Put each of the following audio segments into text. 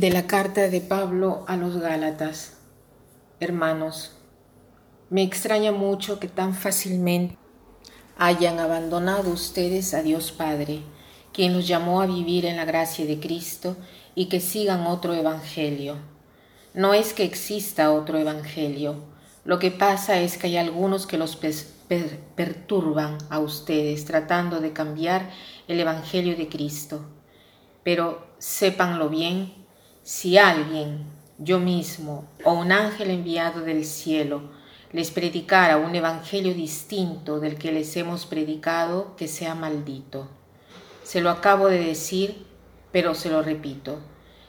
De la carta de Pablo a los Gálatas. Hermanos, me extraña mucho que tan fácilmente hayan abandonado ustedes a Dios Padre, quien los llamó a vivir en la gracia de Cristo y que sigan otro evangelio. No es que exista otro evangelio, lo que pasa es que hay algunos que los perturban a ustedes tratando de cambiar el evangelio de Cristo. Pero sépanlo bien, si alguien, yo mismo o un ángel enviado del cielo, les predicara un evangelio distinto del que les hemos predicado, que sea maldito. Se lo acabo de decir, pero se lo repito.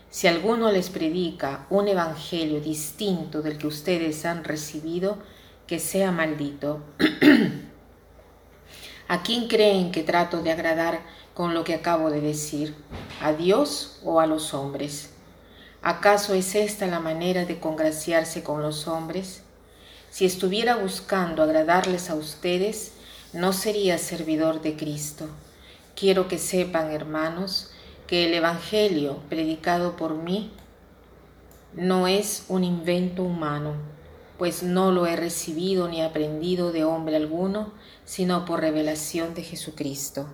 Si alguno les predica un evangelio distinto del que ustedes han recibido, que sea maldito. ¿A quién creen que trato de agradar con lo que acabo de decir? ¿A Dios o a los hombres? ¿Acaso es esta la manera de congraciarse con los hombres? Si estuviera buscando agradarles a ustedes, no sería servidor de Cristo. Quiero que sepan, hermanos, que el Evangelio predicado por mí no es un invento humano, pues no lo he recibido ni aprendido de hombre alguno, sino por revelación de Jesucristo.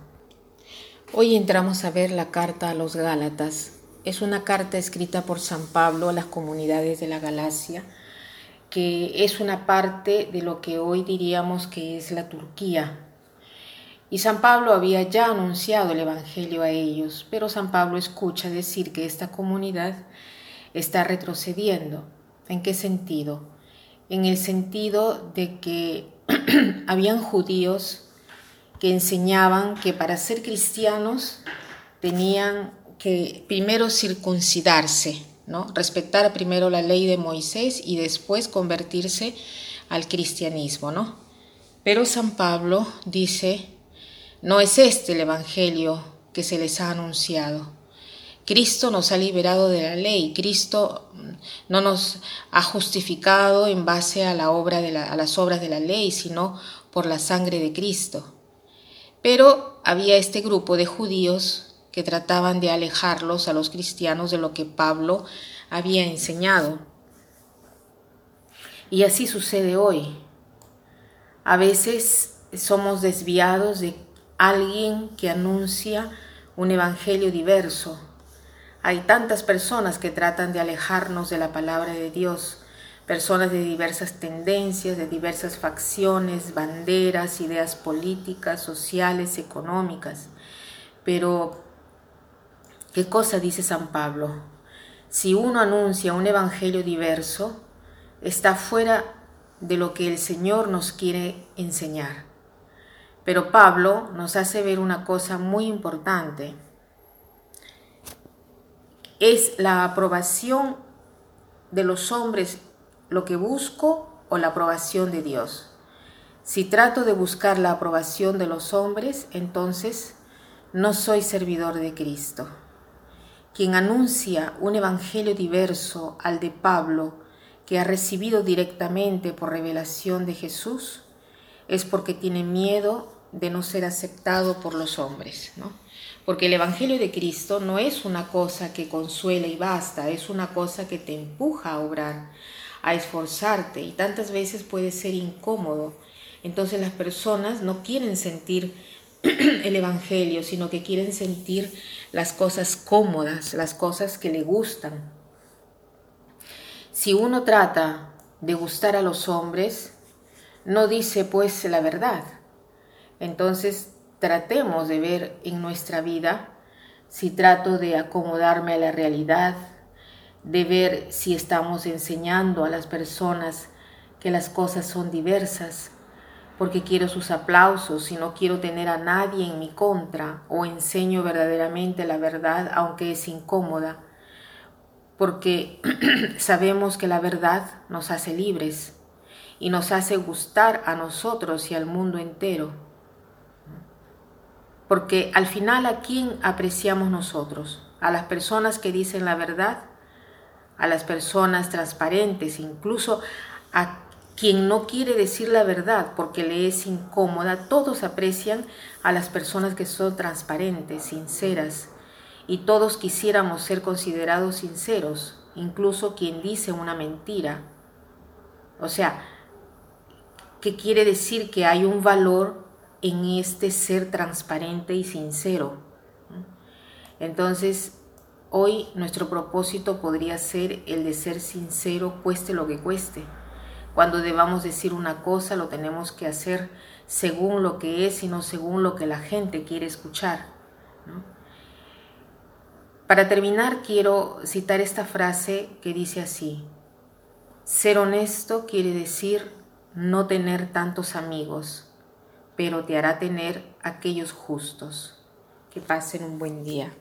Hoy entramos a ver la carta a los Gálatas, es una carta escrita por San Pablo a las comunidades de la Galacia, que es una parte de lo que hoy diríamos que es la Turquía. Y San Pablo había ya anunciado el Evangelio a ellos, pero San Pablo escucha decir que esta comunidad está retrocediendo. ¿En qué sentido? En el sentido de que habían judíos que enseñaban que para ser cristianos tenían que primero circuncidarse, ¿no? Respetar primero la ley de Moisés y después convertirse al cristianismo, ¿no? Pero San Pablo dice, no es este el evangelio que se les ha anunciado. Cristo nos ha liberado de la ley, Cristo no nos ha justificado en base a, a las obras de la ley, sino por la sangre de Cristo. Pero había este grupo de judíos que trataban de alejarlos a los cristianos de lo que Pablo había enseñado. Y así sucede hoy. A veces somos desviados de alguien que anuncia un evangelio diverso. Hay tantas personas que tratan de alejarnos de la palabra de Dios, personas de diversas tendencias, de diversas facciones, banderas, ideas políticas, sociales, económicas. Pero ¿Qué cosa dice San Pablo? Si uno anuncia un evangelio diverso, está fuera de lo que el Señor nos quiere enseñar. Pero Pablo nos hace ver una cosa muy importante. ¿Es la aprobación de los hombres lo que busco o la aprobación de Dios? Si trato de buscar la aprobación de los hombres, entonces no soy servidor de Cristo. Quien anuncia un evangelio diverso al de Pablo, que ha recibido directamente por revelación de Jesús, es porque tiene miedo de no ser aceptado por los hombres, ¿no? Porque el Evangelio de Cristo no es una cosa que consuela y basta, es una cosa que te empuja a obrar, a esforzarte y tantas veces puede ser incómodo. Entonces las personas no quieren sentir el Evangelio, sino que quieren sentir las cosas cómodas, las cosas que le gustan. Si uno trata de gustar a los hombres, no dice pues la verdad. Entonces tratemos de ver en nuestra vida si trato de acomodarme a la realidad, de ver si estamos enseñando a las personas que las cosas son diversas, porque quiero sus aplausos y no quiero tener a nadie en mi contra o enseño verdaderamente la verdad aunque es incómoda, porque sabemos que la verdad nos hace libres y nos hace gustar a nosotros y al mundo entero. Porque al final a quién apreciamos nosotros? A las personas que dicen la verdad, a las personas transparentes, incluso a quien no quiere decir la verdad porque le es incómoda, todos aprecian a las personas que son transparentes, sinceras y todos quisiéramos ser considerados sinceros, incluso quien dice una mentira. O sea, ¿qué quiere decir que hay un valor en este ser transparente y sincero? Entonces, hoy nuestro propósito podría ser el de ser sincero, cueste lo que cueste. Cuando debamos decir una cosa, lo tenemos que hacer según lo que es y no según lo que la gente quiere escuchar. Para terminar, quiero citar esta frase que dice así, ser honesto quiere decir no tener tantos amigos, pero te hará tener aquellos justos. Que pasen un buen día.